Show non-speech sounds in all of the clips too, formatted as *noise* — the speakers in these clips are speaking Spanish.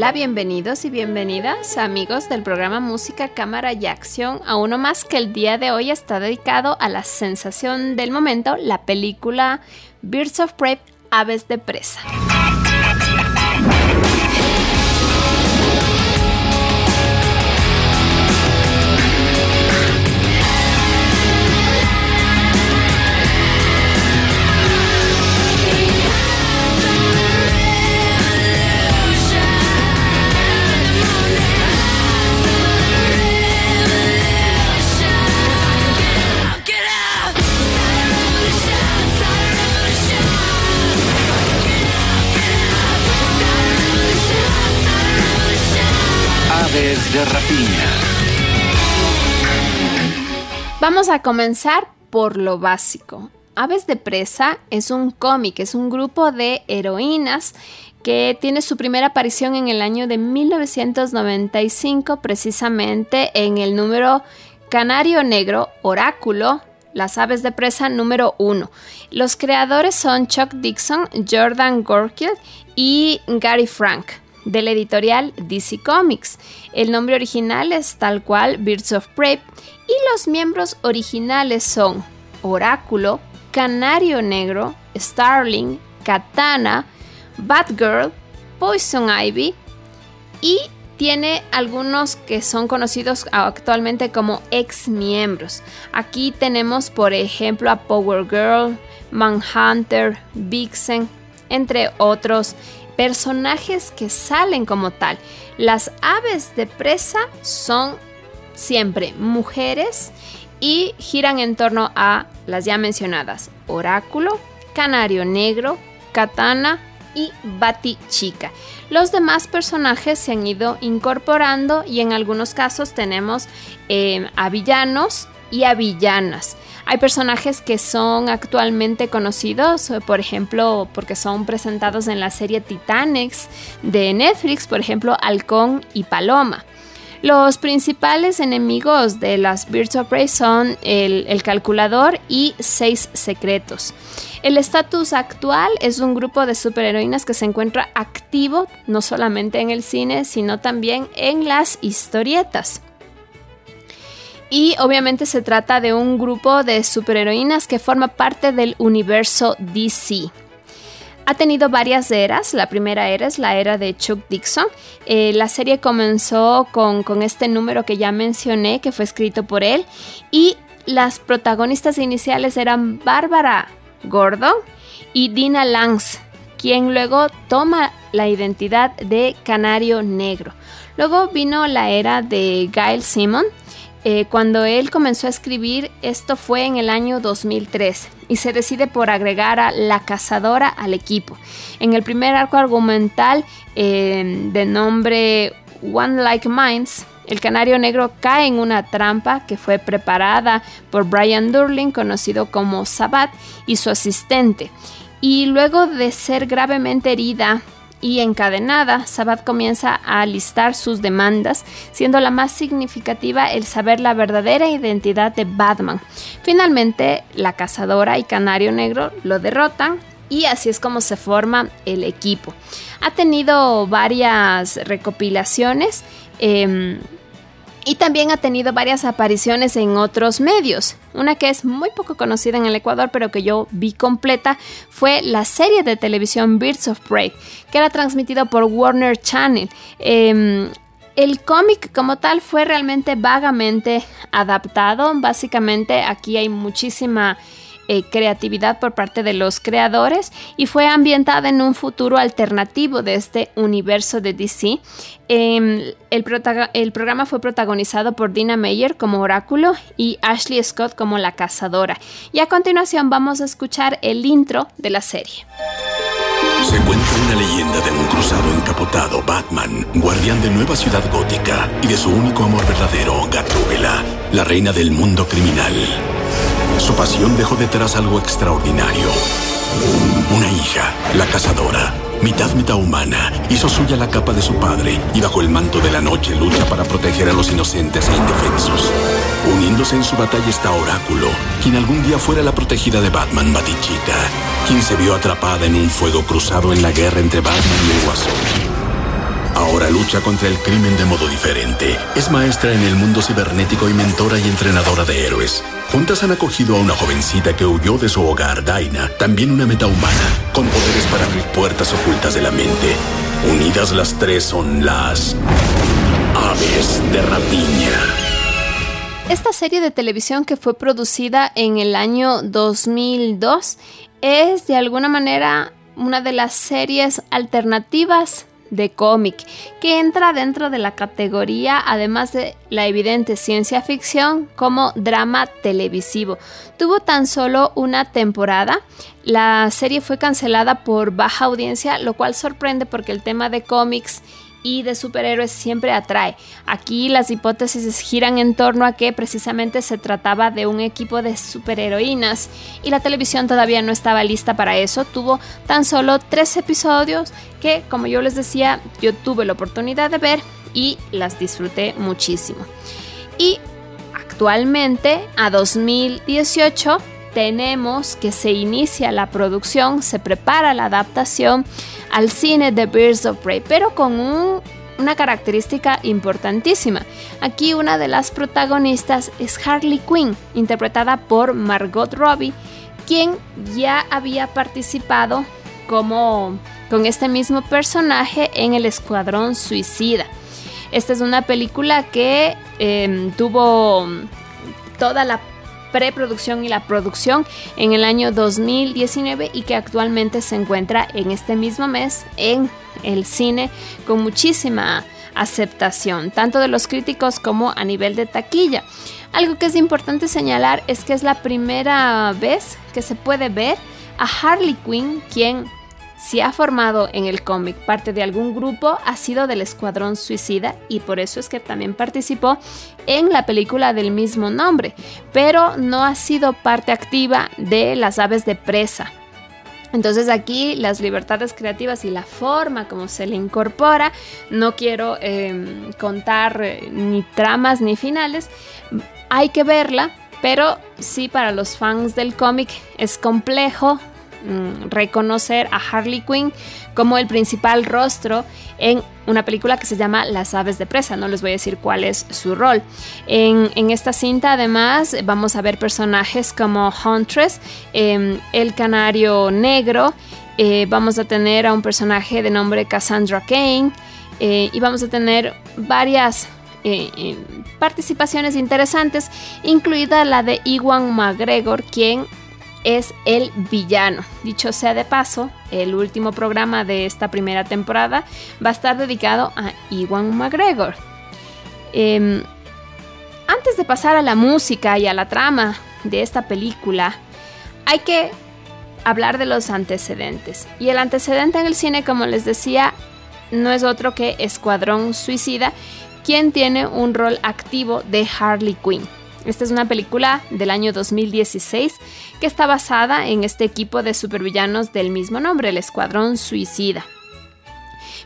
Hola, bienvenidos y bienvenidas amigos del programa Música, Cámara y Acción a uno más que el día de hoy está dedicado a la sensación del momento, la película Birds of Prey, Aves de Presa. Vamos a comenzar por lo básico. Aves de Presa es un cómic, es un grupo de heroínas que tiene su primera aparición en el año de 1995, precisamente en el número Canario Negro Oráculo, las aves de presa número 1. Los creadores son Chuck Dixon, Jordan Gorkill y Gary Frank de la editorial DC Comics. El nombre original es tal cual Birds of Prey y los miembros originales son Oráculo, Canario Negro, Starling, Katana, Batgirl, Poison Ivy y tiene algunos que son conocidos actualmente como ex miembros. Aquí tenemos por ejemplo a Power Girl, Manhunter, Vixen, entre otros personajes que salen como tal. Las aves de presa son siempre mujeres y giran en torno a las ya mencionadas Oráculo, Canario Negro, Katana y Bati Chica. Los demás personajes se han ido incorporando y en algunos casos tenemos eh, a villanos y a villanas. Hay personajes que son actualmente conocidos, por ejemplo, porque son presentados en la serie Titanics de Netflix, por ejemplo, Halcón y Paloma. Los principales enemigos de las Birds of Prey son el, el calculador y seis secretos. El estatus actual es un grupo de superheroínas que se encuentra activo no solamente en el cine, sino también en las historietas. Y obviamente se trata de un grupo de superheroínas que forma parte del universo DC. Ha tenido varias eras. La primera era es la era de Chuck Dixon. Eh, la serie comenzó con, con este número que ya mencioné, que fue escrito por él. Y las protagonistas iniciales eran Bárbara Gordon y Dina Lance, quien luego toma la identidad de Canario Negro. Luego vino la era de Gail Simon, eh, cuando él comenzó a escribir, esto fue en el año 2003 y se decide por agregar a La Cazadora al equipo. En el primer arco argumental eh, de nombre One Like Minds, el canario negro cae en una trampa que fue preparada por Brian Durling, conocido como Sabat, y su asistente. Y luego de ser gravemente herida y encadenada, Sabat comienza a listar sus demandas, siendo la más significativa el saber la verdadera identidad de Batman. Finalmente, la cazadora y Canario Negro lo derrotan y así es como se forma el equipo. Ha tenido varias recopilaciones. Em, y también ha tenido varias apariciones en otros medios. Una que es muy poco conocida en el Ecuador, pero que yo vi completa, fue la serie de televisión Birds of Prey, que era transmitido por Warner Channel. Em, el cómic como tal fue realmente vagamente adaptado. Básicamente aquí hay muchísima eh, creatividad por parte de los creadores y fue ambientada en un futuro alternativo de este universo de DC. Em, el, programa fue protagonizado por Dina Meyer como oráculo y Ashley Scott como la cazadora. Y a continuación vamos a escuchar el intro de la serie. Se cuenta una leyenda de un cruzado encapotado, Batman, guardián de Nueva Ciudad Gótica, y de su único amor verdadero, Gatúbela, la reina del mundo criminal. Su pasión dejó detrás algo extraordinario. Una hija, la cazadora, mitad mitad humana, hizo suya la capa de su padre y bajo el manto de la noche lucha para proteger a los inocentes e indefensos. Uniéndose en su batalla está Oráculo, quien algún día fuera la protegida de Batman Batichica, quien se vio atrapada en un fuego cruzado en la guerra entre Batman y el Guasón. Ahora lucha contra el crimen de modo diferente. Es maestra en el mundo cibernético y mentora y entrenadora de héroes. Juntas han acogido a una jovencita que huyó de su hogar, Daina, también una metahumana, con poderes para abrir puertas ocultas de la mente. Unidas las tres son las aves de rapiña. Esta serie de televisión que fue producida en el año 2002 es de alguna manera una de las series alternativas de cómic, que entra dentro de la categoría, además de la evidente ciencia ficción, como drama televisivo. Tuvo tan solo una temporada. La serie fue cancelada por baja audiencia, lo cual sorprende porque el tema de cómics y de superhéroes siempre atrae. Aquí las hipótesis giran en torno a que precisamente se trataba de un equipo de superheroínas y la televisión todavía no estaba lista para eso. Tuvo tan solo tres episodios que, como yo les decía, yo tuve la oportunidad de ver y las disfruté muchísimo. Y actualmente, a 2018, tenemos que se inicia la producción, se prepara la adaptación al cine de Birds of Prey, pero con una característica importantísima. Aquí una de las protagonistas es Harley Quinn, interpretada por Margot Robbie, quien ya había participado como con este mismo personaje en el Escuadrón Suicida. Esta es una película que em, tuvo toda la preproducción y la producción en el año 2019 y que actualmente se encuentra en este mismo mes en el cine con muchísima aceptación, tanto de los críticos como a nivel de taquilla. Algo que es importante señalar es que es la primera vez que se puede ver a Harley Quinn, quien si ha formado en el cómic parte de algún grupo, ha sido del Escuadrón Suicida y por eso es que también participó en la película del mismo nombre, pero no ha sido parte activa de las aves de presa. Entonces aquí las libertades creativas y la forma como se le incorpora, no quiero em, contar eh, ni tramas ni finales, hay que verla, pero sí para los fans del cómic es complejo Mm, reconocer a Harley Quinn como el principal rostro en una película que se llama Las aves de presa. No les voy a decir cuál es su rol. En, esta cinta además vamos a ver personajes como Huntress, em, el canario negro, eh, vamos a tener a un personaje de nombre Cassandra Kane eh, y vamos a tener varias eh, participaciones interesantes, incluida la de Iwan McGregor, quien es el villano. Dicho sea de paso, el último programa de esta primera temporada va a estar dedicado a Iwan McGregor. Em, antes de pasar a la música y a la trama de esta película, hay que hablar de los antecedentes. Y el antecedente en el cine, como les decía, no es otro que Escuadrón Suicida, quien tiene un rol activo de Harley Quinn. Esta es una película del año 2016 que está basada en este equipo de supervillanos del mismo nombre, el Escuadrón Suicida.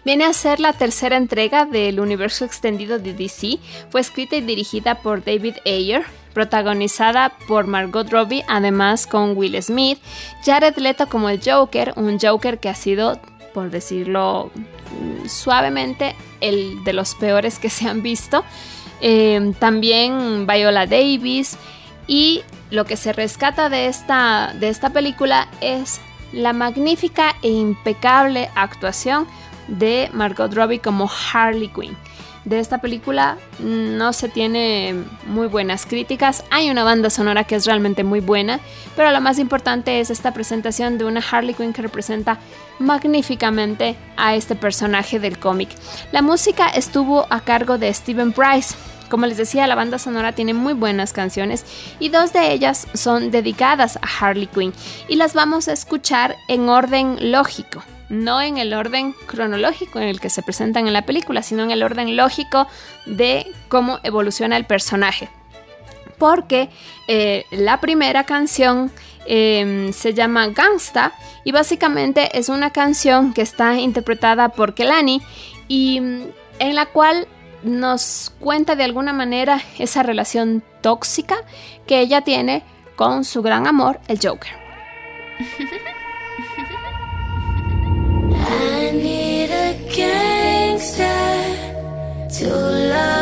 Viene a ser la tercera entrega del universo extendido de DC. Fue escrita y dirigida por David Ayer, protagonizada por Margot Robbie, además con Will Smith, Jared Leto como el Joker, un Joker que ha sido por decirlo suavemente, el de los peores que se han visto. Eh, también Viola Davis y lo que se rescata de esta, de esta película es la magnífica e impecable actuación de Margot Robbie como Harley Quinn. De esta película no se tiene muy buenas críticas. Hay una banda sonora que es realmente muy buena, pero lo más importante es esta presentación de una Harley Quinn que representa magníficamente a este personaje del cómic. La música estuvo a cargo de Steven Price. Como les decía, la banda sonora tiene muy buenas canciones y dos de ellas son dedicadas a Harley Quinn y las vamos a escuchar en orden lógico no en el orden cronológico en el que se presentan en la película, sino en el orden lógico de cómo evoluciona el personaje. Porque eh, la primera canción em, se llama Gangsta y básicamente es una canción que está interpretada por Kelani y mm, en la cual nos cuenta de alguna manera esa relación tóxica que ella tiene con su gran amor, el Joker. *laughs*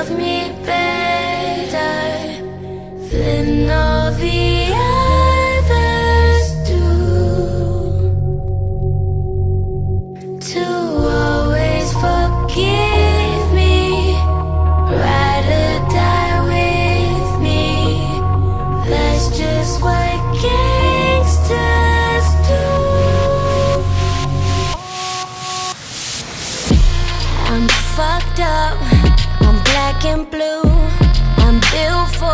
love me better than all the others black and blue. I'm built for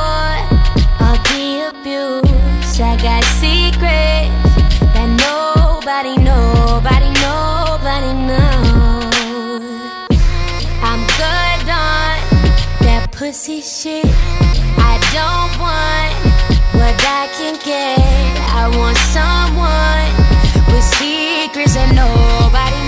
all the abuse. I got secrets that nobody, nobody, nobody knows. I'm good on that pussy shit. I don't want what I can get. I want someone with secrets that nobody,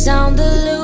sound the loop.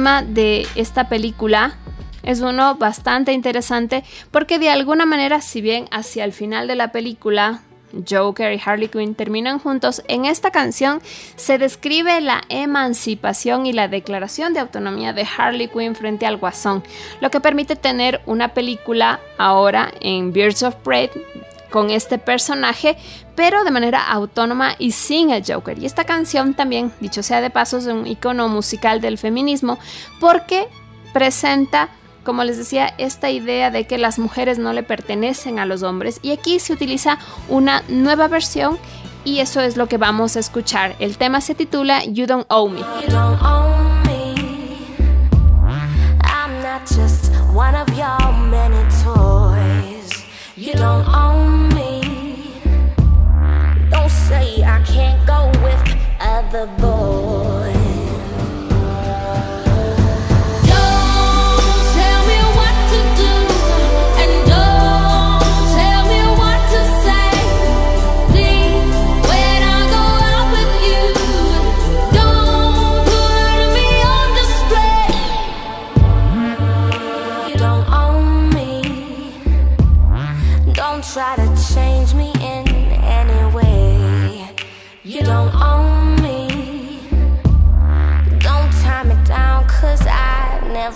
Tema de esta película es uno bastante interesante porque de alguna manera, si bien hacia el final de la película Joker y Harley Quinn terminan juntos, en esta canción se describe la emancipación y la declaración de autonomía de Harley Quinn frente al Guasón, lo que permite tener una película ahora en Birds of Prey con este personaje, pero de manera autónoma y sin el Joker. Y esta canción también, dicho sea de paso, es un icono musical del feminismo porque presenta, como les decía, esta idea de que las mujeres no le pertenecen a los hombres. Y aquí se utiliza una nueva versión y eso es lo que vamos a escuchar. El tema se titula You Don't Owe Me. You don't own me. I'm not just one of your many toys. You don't own me. the ball.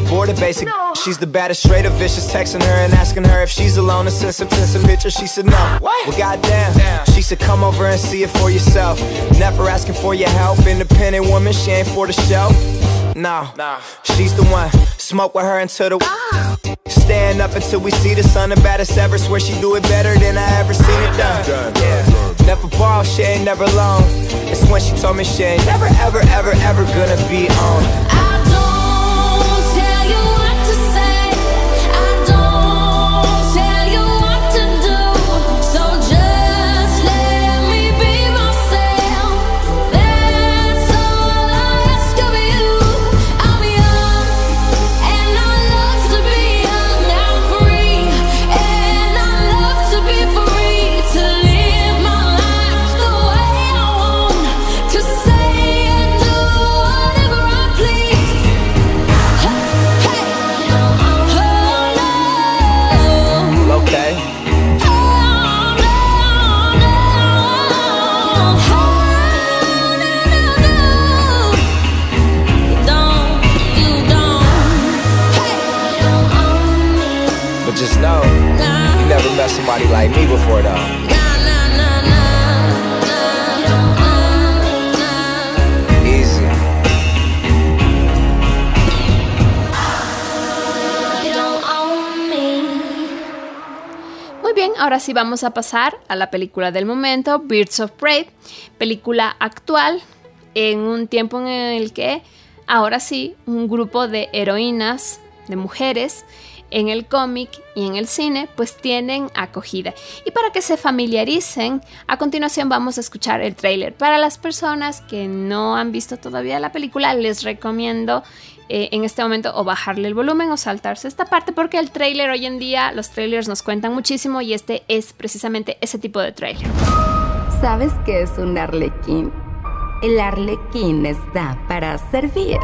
get bored of basic. She's the baddest, straight of vicious. Texting her and asking her if she's alone and send some, send some pictures. She said no. Well, goddamn. She said come over and see it for yourself. Never asking for your help. Independent woman, she ain't for the show. No, she's the one. Smoke with her until the. ah. Stand up until we see the sun. The baddest ever. Swear she do it better than I ever seen it done. Yeah. Never ball, she ain't never alone. It's when she told me she ain't never, ever, ever, ever gonna be on. I Muy bien, ahora sí vamos a pasar a la película del momento, Birds of Prey, película actual en un tiempo en el que ahora sí un grupo de heroínas, de mujeres, en el cómic y en el cine, pues tienen acogida. Y para que se familiaricen, a continuación vamos a escuchar el tráiler. Para las personas que no han visto todavía la película, les recomiendo eh, en este momento o bajarle el volumen o saltarse esta parte porque el tráiler hoy en día, los trailers nos cuentan muchísimo y este es precisamente ese tipo de tráiler. ¿Sabes qué es un arlequín? El arlequín está para servir.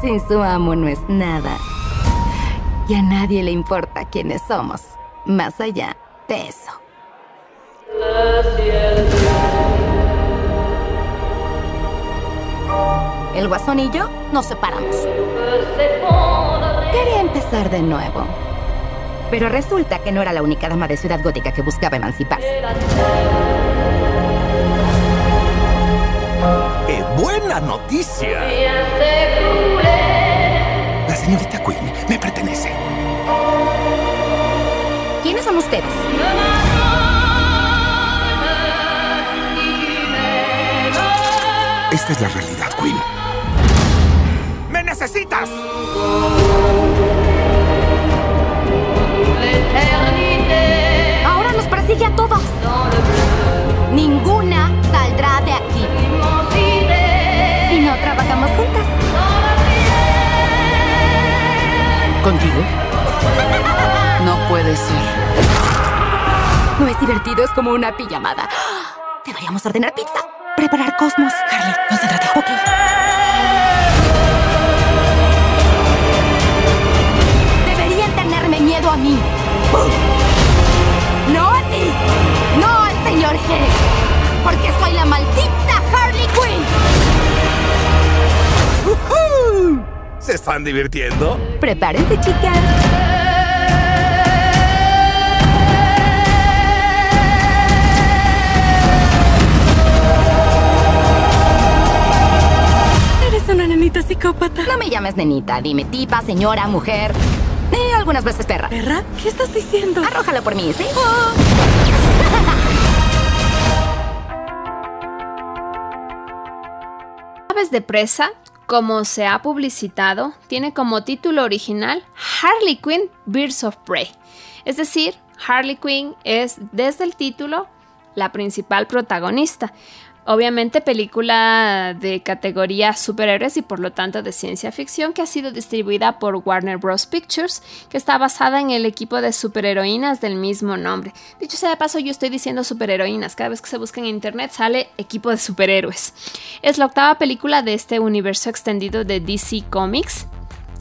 Sin su amo no es nada. Y a nadie le importa quiénes somos, más allá de eso. El guasón y yo nos separamos. Quería empezar de nuevo. Pero resulta que no era la única dama de Ciudad Gótica que buscaba emanciparse. ¡Qué buena noticia! Señorita Queen me pertenece. ¿Quiénes son ustedes? Esta es la realidad, Queen. ¡Me necesitas! Es como una pijamada. Deberíamos ordenar pizza. Preparar cosmos. Harley, concéntrate. Ok. Deberían tenerme miedo a mí. No a ti. No al señor G. Porque soy la maldita Harley Quinn. ¿Se están divirtiendo? Prepárense, chicas. Eres una nenita psicópata. No me llames nenita. Dime tipa, señora, mujer. Y algunas veces perra. ¿Perra? ¿Qué estás diciendo? Arrójalo por mí, ¿sí? *laughs* Aves de presa, como se ha publicitado, tiene como título original Harley Quinn Birds of Prey. Es decir, Harley Quinn es desde el título la principal protagonista. Obviamente película de categoría superhéroes y por lo tanto de ciencia ficción que ha sido distribuida por Warner Bros. Pictures, que está basada en el equipo de superheroínas del mismo nombre. Dicho sea de paso, yo estoy diciendo superheroínas, cada vez que se busca en internet sale equipo de superhéroes. Es la octava película de este universo extendido de DC Comics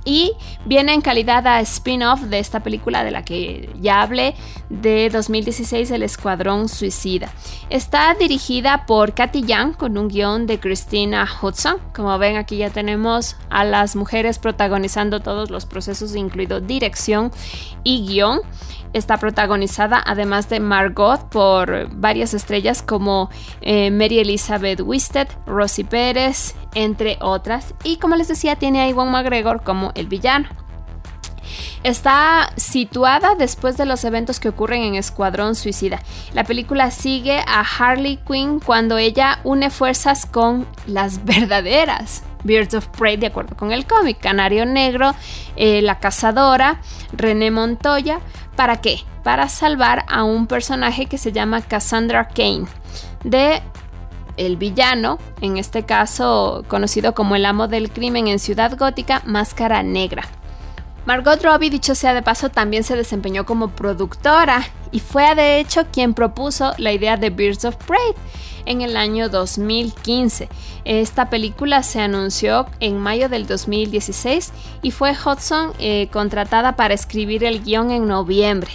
y viene en calidad a spin-off de esta película de la que ya hablé de 2016 El Escuadrón Suicida. Está dirigida por Kathy Young con un guion de Christina Hudson. Como ven aquí ya tenemos a las mujeres protagonizando todos los procesos incluido dirección y guion. Está protagonizada además de Margot por varias estrellas como eh, Mary Elizabeth Wisted, Rosie Pérez, entre otras. Y como les decía, tiene a Iwan McGregor como el villano. Está situada después de los eventos que ocurren en Escuadrón Suicida. La película sigue a Harley Quinn cuando ella une fuerzas con las *laughs* verdaderas Birds of Prey, de acuerdo con el cómic. Canario Negro, eh, La Cazadora, René Montoya. ¿Para qué? Para salvar a un personaje que se llama Cassandra Kane, de el villano, en este caso conocido como el amo del crimen en Ciudad Gótica, Máscara Negra. Margot Robbie, dicho sea de paso, también se desempeñó como productora y fue de hecho quien propuso la idea de Birds of Prey en el año 2015. Esta película se anunció en mayo del 2016 y fue Hudson eh, contratada para escribir el guion en noviembre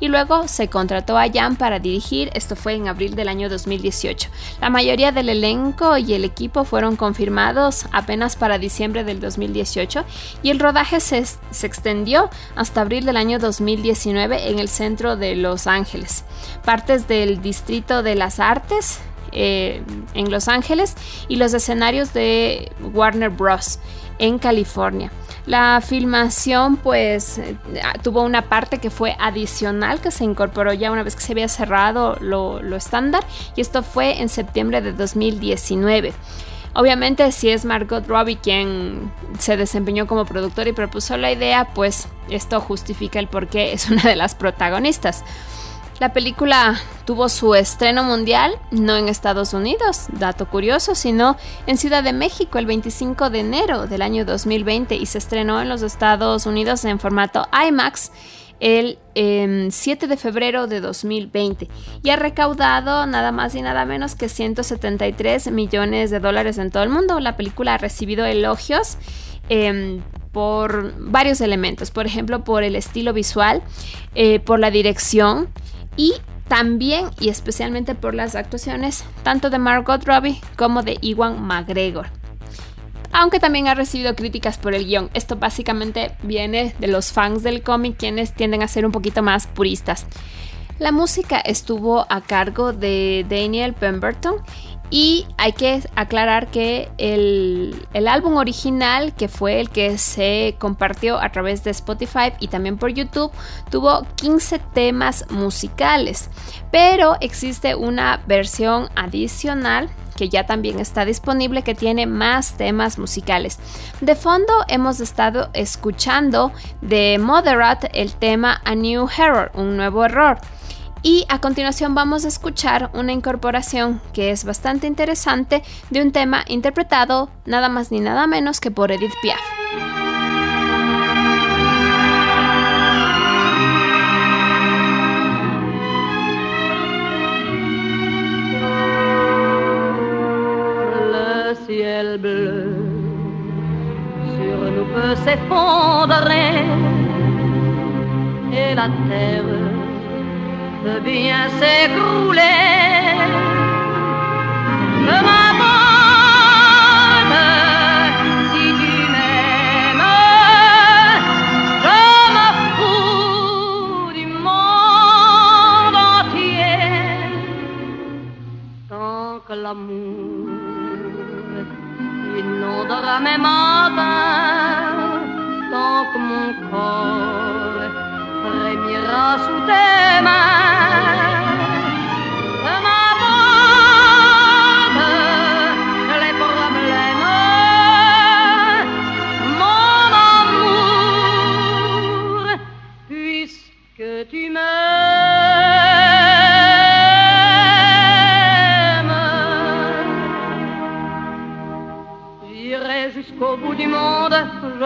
y luego se contrató a Jan para dirigir, esto fue en abril del año 2018. La mayoría del elenco y el equipo fueron confirmados apenas para diciembre del 2018 y el rodaje se, extendió hasta abril del año 2019 en el centro de Los Ángeles. Partes del Distrito de las Artes, eh, en Los Ángeles y los escenarios de Warner Bros. en California. La filmación pues eh, tuvo una parte que fue adicional que se incorporó ya una vez que se había cerrado lo, lo estándar y esto fue en septiembre de 2019. Obviamente si es Margot Robbie quien se desempeñó como productora y propuso la idea, pues esto justifica el por qué es una de las protagonistas. La película tuvo su estreno mundial no en Estados Unidos, dato curioso, sino en Ciudad de México el 25 de enero del año 2020 y se estrenó en los Estados Unidos en formato IMAX el 7 em, de febrero de 2020 y ha recaudado nada más y nada menos que 173 millones de dólares en todo el mundo. La película ha recibido elogios em, por varios elementos, por ejemplo por el estilo visual, eh, por la dirección, y también y especialmente por las actuaciones tanto de Margot Robbie como de Iwan McGregor. Aunque también ha recibido críticas por el guion. Esto básicamente viene de los fans del cómic quienes tienden a ser un poquito más puristas. La música estuvo a cargo de Daniel Pemberton y hay que aclarar que el, álbum original, que fue el que se compartió a través de Spotify y también por YouTube, tuvo 15 temas musicales. Pero existe una versión adicional que ya también está disponible que tiene más temas musicales. De fondo hemos estado escuchando de Moderate el tema A New Error, un nuevo error. Y a continuación vamos a escuchar una incorporación que es bastante interesante de un tema interpretado nada más ni nada menos que por Edith Piaf. Ciel bleu sur nous peut et la terre peut bien s'écrouler. Je m'abonne si tu m'aimes. Je me fous du monde entier. Tant que l'amour inondera mes matins, tant que mon corps frémira sous tes mains.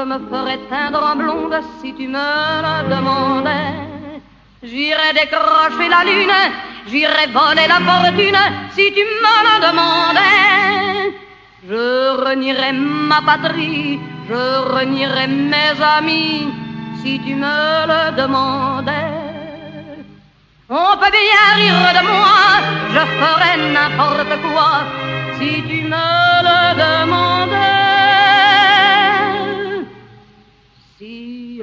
Je me ferai teindre en blonde si tu me le demandais. J'irai décrocher la lune, j'irai voler la fortune si tu me le demandais. Je renierai ma patrie, je renierai mes amis si tu me le demandais. On peut bien rire de moi, je ferai n'importe quoi si tu me le demandais.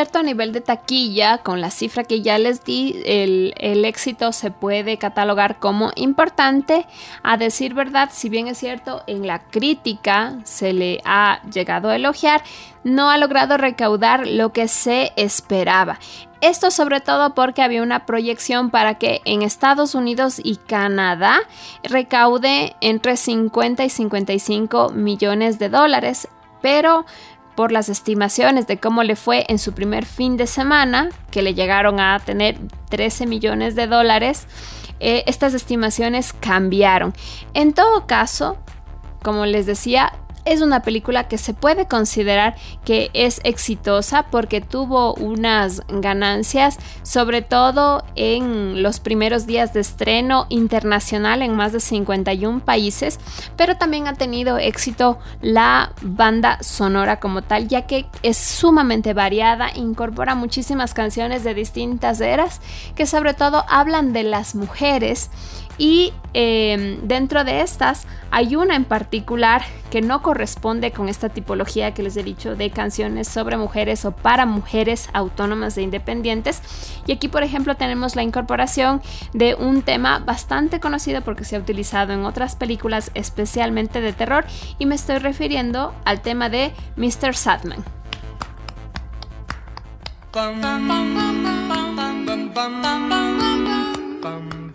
Cierto a nivel de taquilla, con la cifra que ya les di, el, el éxito se puede catalogar como importante, a decir verdad, si bien es cierto en la crítica se le ha llegado a elogiar, no ha logrado recaudar lo que se esperaba. Esto sobre todo porque había una proyección para que en Estados Unidos y Canadá recaude entre 50 y 55 millones de dólares, pero por las estimaciones de cómo le fue en su primer fin de semana, que le llegaron a tener 13 millones de dólares, eh, estas estimaciones cambiaron. En todo caso, como les decía, es una película que se puede considerar que es exitosa porque tuvo unas ganancias, sobre todo en los primeros días de estreno internacional en más de 51 países, pero también ha tenido éxito la banda sonora como tal, ya que es sumamente variada, incorpora muchísimas canciones de distintas eras que sobre todo hablan de las mujeres y eh, dentro de estas hay una en particular que no corresponde con esta tipología que les he dicho de canciones sobre mujeres o para mujeres autónomas e independientes. Y aquí, por ejemplo, tenemos la incorporación de un tema bastante conocido porque se ha utilizado en otras películas, especialmente de terror, y me estoy refiriendo al tema de Mr. Sadman.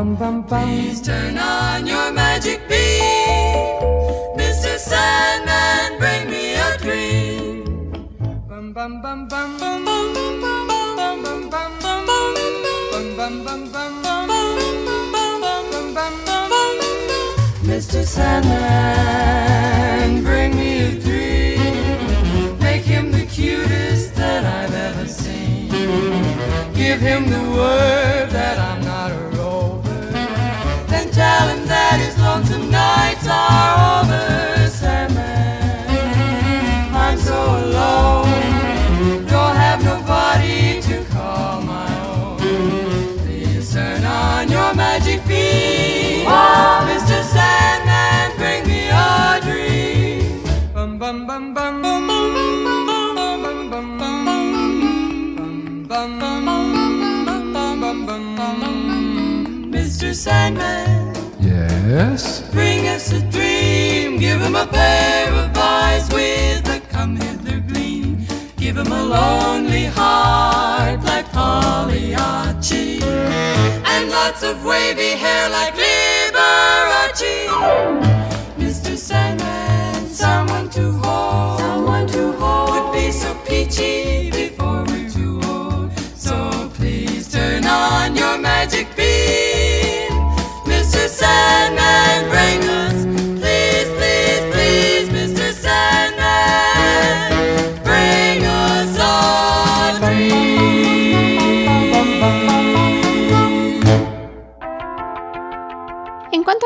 Please turn on your magic beam. Mr. Sandman, bring me a dream. Bum bum bum bum bum bum bum bum bum bum bum bum bum bum bum bum Mr. Sandman, bring me a dream. Make him the cutest that I've ever seen. Give him the word that I'm not a rover telling that his lonesome nights are over, Sam. I'm so alone, don't have nobody to call my own. Please turn on your magic beam, oh, Mr. Sandman, bring me a dream. Bum bum bum bum. bum. Mr. Sandman. Yes? Bring us a dream. Give him a pair of eyes with a come hither gleam. Give him a lonely heart like Pagliacci. And lots of wavy hair like Liberace. Mr. Sandman, someone to hold. Someone to hold. Would be so peachy before we're too old. So please turn on your magic beam.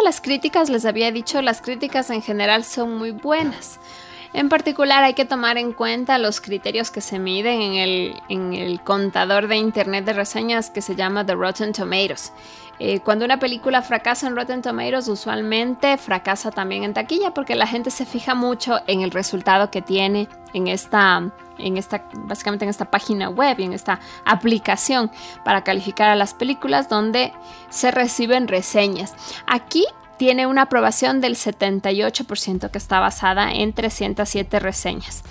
Las críticas, les había dicho, las críticas en general son muy buenas. En particular hay que tomar en cuenta los criterios que se miden en el, en el contador de internet de reseñas que se llama The Rotten Tomatoes. Eh, cuando una película fracasa en Rotten Tomatoes, usualmente fracasa también en taquilla porque la gente se fija mucho en el resultado que tiene en esta, en esta, básicamente en esta página web y en esta aplicación para calificar a las películas donde se reciben reseñas. Aquí tiene una aprobación del 78% que está basada en 307 reseñas.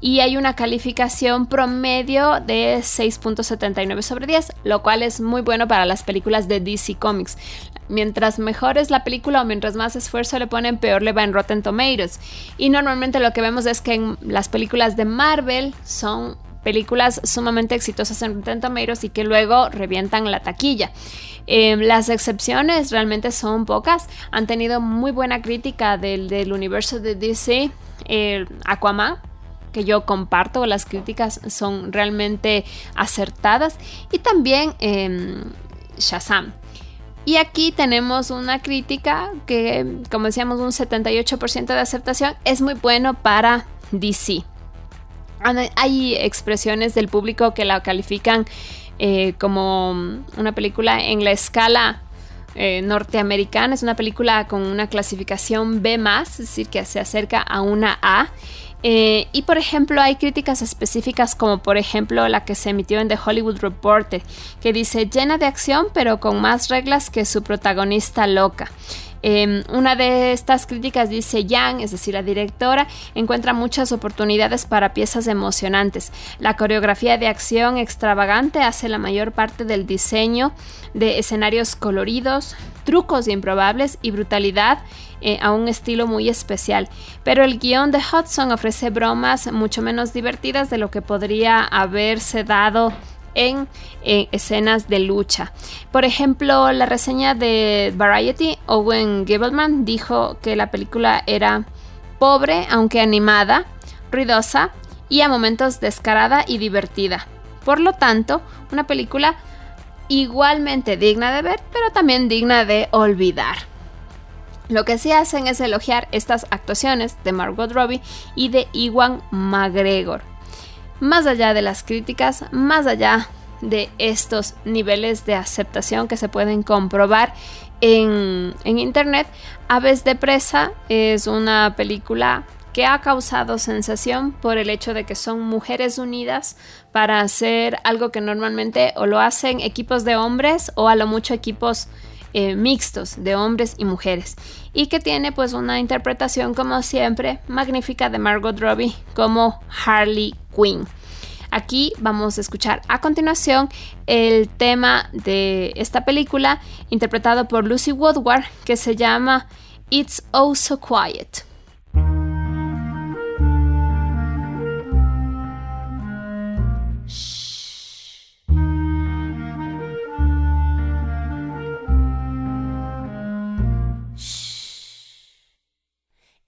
Y hay una calificación promedio de 6.79 sobre 10, lo cual es muy bueno para las películas de DC Comics. Mientras mejor es la película o mientras más esfuerzo le ponen, peor le va en Rotten Tomatoes. Y normalmente lo que vemos es que en las películas de Marvel son películas sumamente exitosas en Rotten Tomatoes y que luego revientan la taquilla. Eh, las excepciones realmente son pocas. Han tenido muy buena crítica del, del universo de DC. eh, Aquaman, que yo comparto, las críticas son realmente acertadas. Y también eh, Shazam. Y aquí tenemos una crítica que, como decíamos, un 78% de aceptación es muy bueno para DC. Hay expresiones del público que la califican eh, como una película en la escala eh, norteamericana. Es una película con una clasificación B, es decir, que se acerca a una A. Eh, y por ejemplo, hay críticas específicas, como por ejemplo la que se emitió en The Hollywood Reporter, que dice llena de acción, pero con más reglas que su protagonista loca. Eh, una de estas críticas dice Yang, es decir, la directora, encuentra muchas oportunidades para piezas emocionantes. La coreografía de acción extravagante hace la mayor parte del diseño de escenarios coloridos, trucos improbables y brutalidad eh, a un estilo muy especial. Pero el guion de Hudson ofrece bromas mucho menos divertidas de lo que podría haberse dado en escenas de lucha. Por ejemplo, la reseña de Variety, Owen Gableman dijo que la película era pobre, aunque animada, ruidosa y a momentos descarada y divertida. Por lo tanto, una película igualmente digna de ver, pero también digna de olvidar. Lo que sí hacen es elogiar estas actuaciones de Margot Robbie y de Iwan McGregor más allá de las críticas, más allá de estos niveles de aceptación que se pueden comprobar en, en internet, Aves de Presa es una película que ha causado sensación por el hecho de que son mujeres unidas para hacer algo que normalmente o lo hacen equipos de hombres o a lo mucho equipos eh, mixtos de hombres y mujeres. Y que tiene pues una interpretación como siempre magnífica de Margot Robbie como Harley Quinn. Aquí vamos a escuchar a continuación el tema de esta película interpretado por Lucy Woodward que se llama It's Oh So Quiet.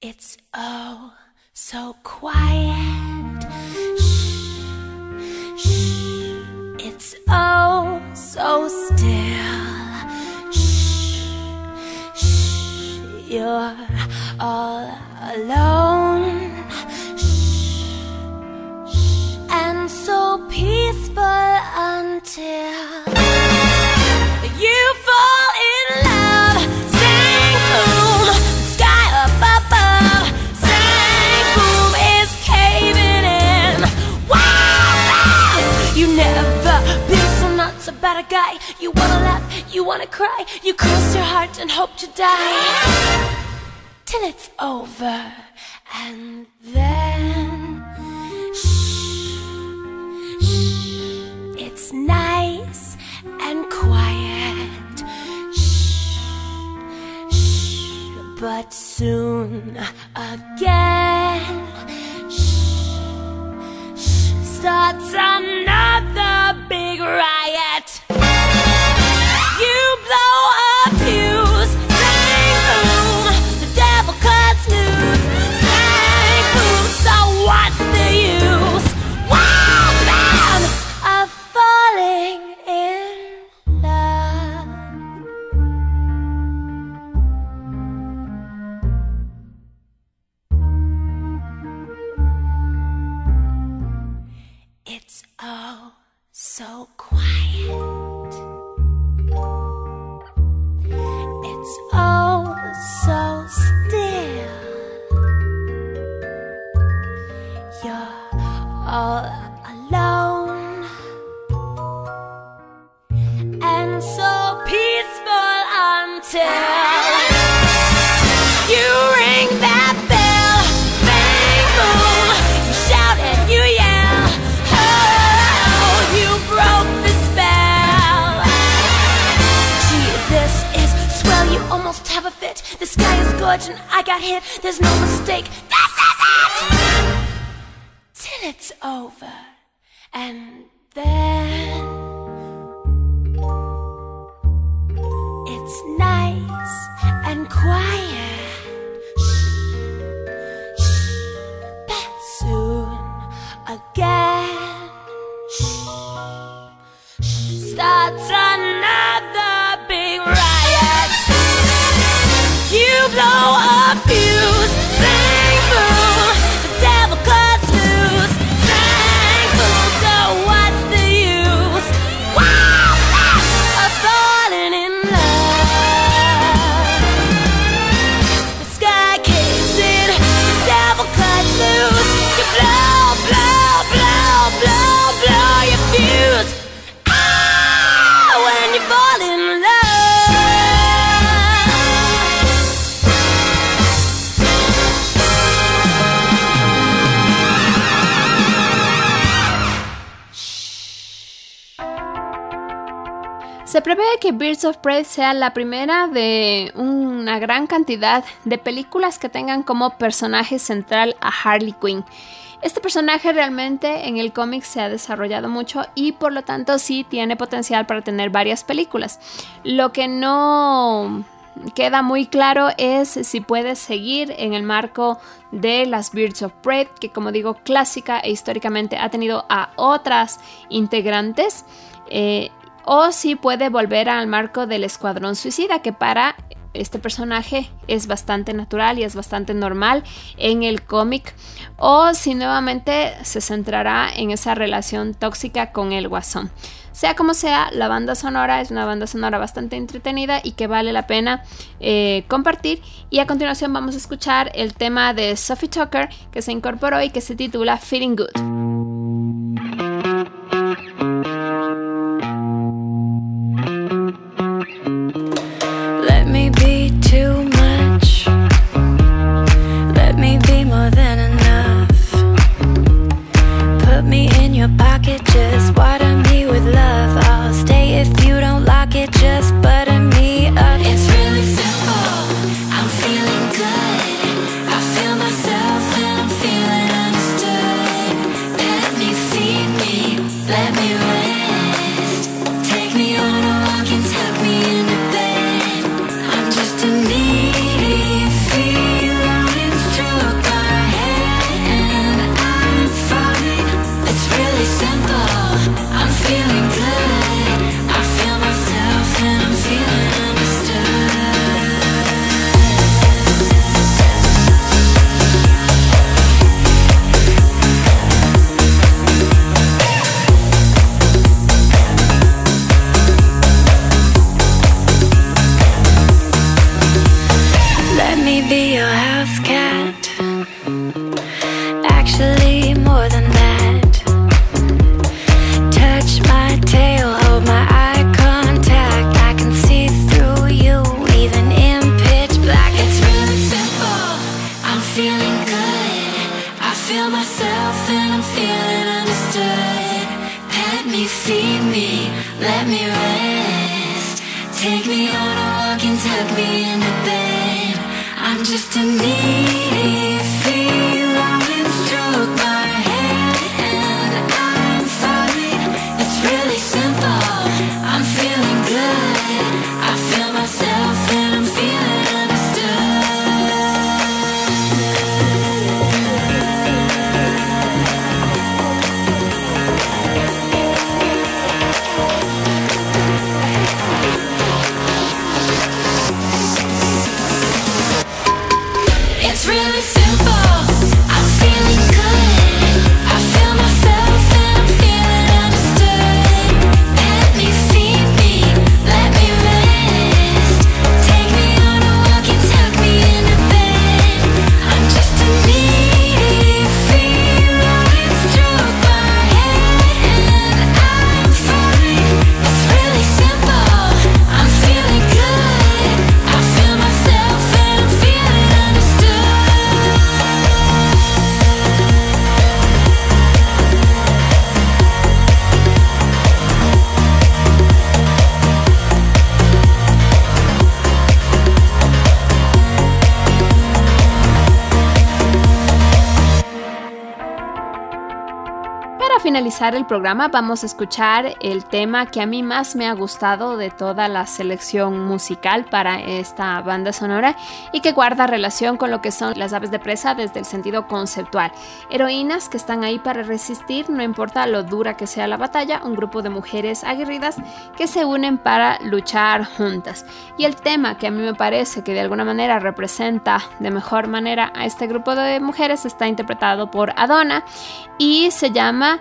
It's oh so quiet. Oh so still. Shh, shh. You're all alone. Shh, shh. And so peaceful until guy. You wanna laugh, you wanna cry. You cross your heart and hope to die. Till it's over. And then. Shh. Shh. It's nice and quiet. Shh. Shh. But soon again. Shh. Shh. Starts another big riot. You Se prevé que Birds of Prey sea la primera de una gran cantidad de películas que tengan como personaje central a Harley Quinn. Este personaje realmente en el cómic se ha desarrollado mucho y por lo tanto sí tiene potencial para tener varias películas. Lo que no queda muy claro es si puede seguir en el marco de las Birds of Prey, que como digo clásica e históricamente ha tenido a otras integrantes. eh, o si puede volver al marco del Escuadrón Suicida, que para este personaje es bastante natural y es bastante normal en el cómic, o si nuevamente se centrará en esa relación tóxica con el guasón. Sea como sea, la banda sonora es una banda sonora bastante entretenida y que vale la pena eh, compartir. Y a continuación vamos a escuchar el tema de Sophie Tucker que se incorporó y que se titula Feeling Good. Feed me, let me rest Take me on a walk and tuck me into bed I'm just a needy feed. Finalizar el programa vamos a escuchar el tema que a mí más me ha gustado de toda la selección musical para esta banda sonora y que guarda relación con lo que son las aves de presa desde el sentido conceptual. Heroínas que están ahí para resistir, no importa lo dura que sea la batalla, un grupo de mujeres aguerridas que se unen para luchar juntas. Y el tema que a mí me parece que de alguna manera representa de mejor manera a este grupo de mujeres está interpretado por Adona y se llama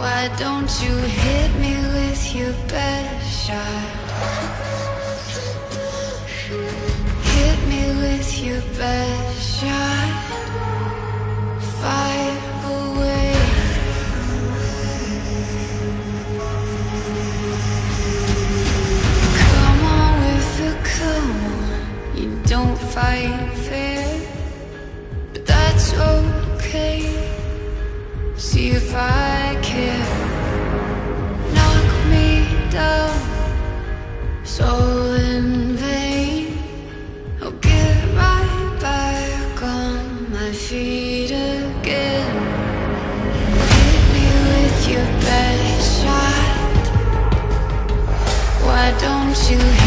Why don't you hit me with your best shot? Hit me with your best shot. Fire away. Come on with the come on. You don't fight See if I care. Knock me down, so in vain. I'll get right back on my feet again. Hit me with your best shot. Why don't you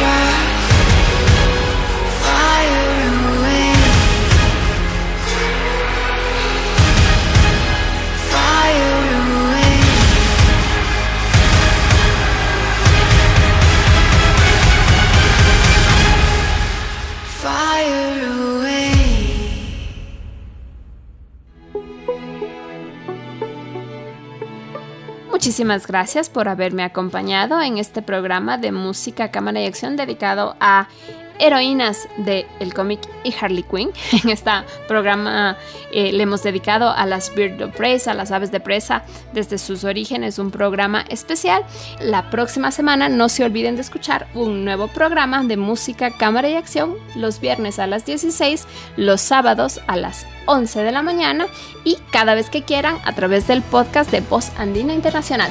shine Muchísimas gracias por haberme acompañado en este programa de música, cámara y acción dedicado a heroínas del el cómic y Harley Quinn. En *laughs* este programa eh, le hemos dedicado a las Bird of Presa, a las aves de presa, desde sus orígenes, un programa especial. La próxima semana no se olviden de escuchar un nuevo programa de música, cámara y acción los viernes a las 16, los sábados a las 11 de la mañana y cada vez que quieran a través del podcast de Voz Andina Internacional.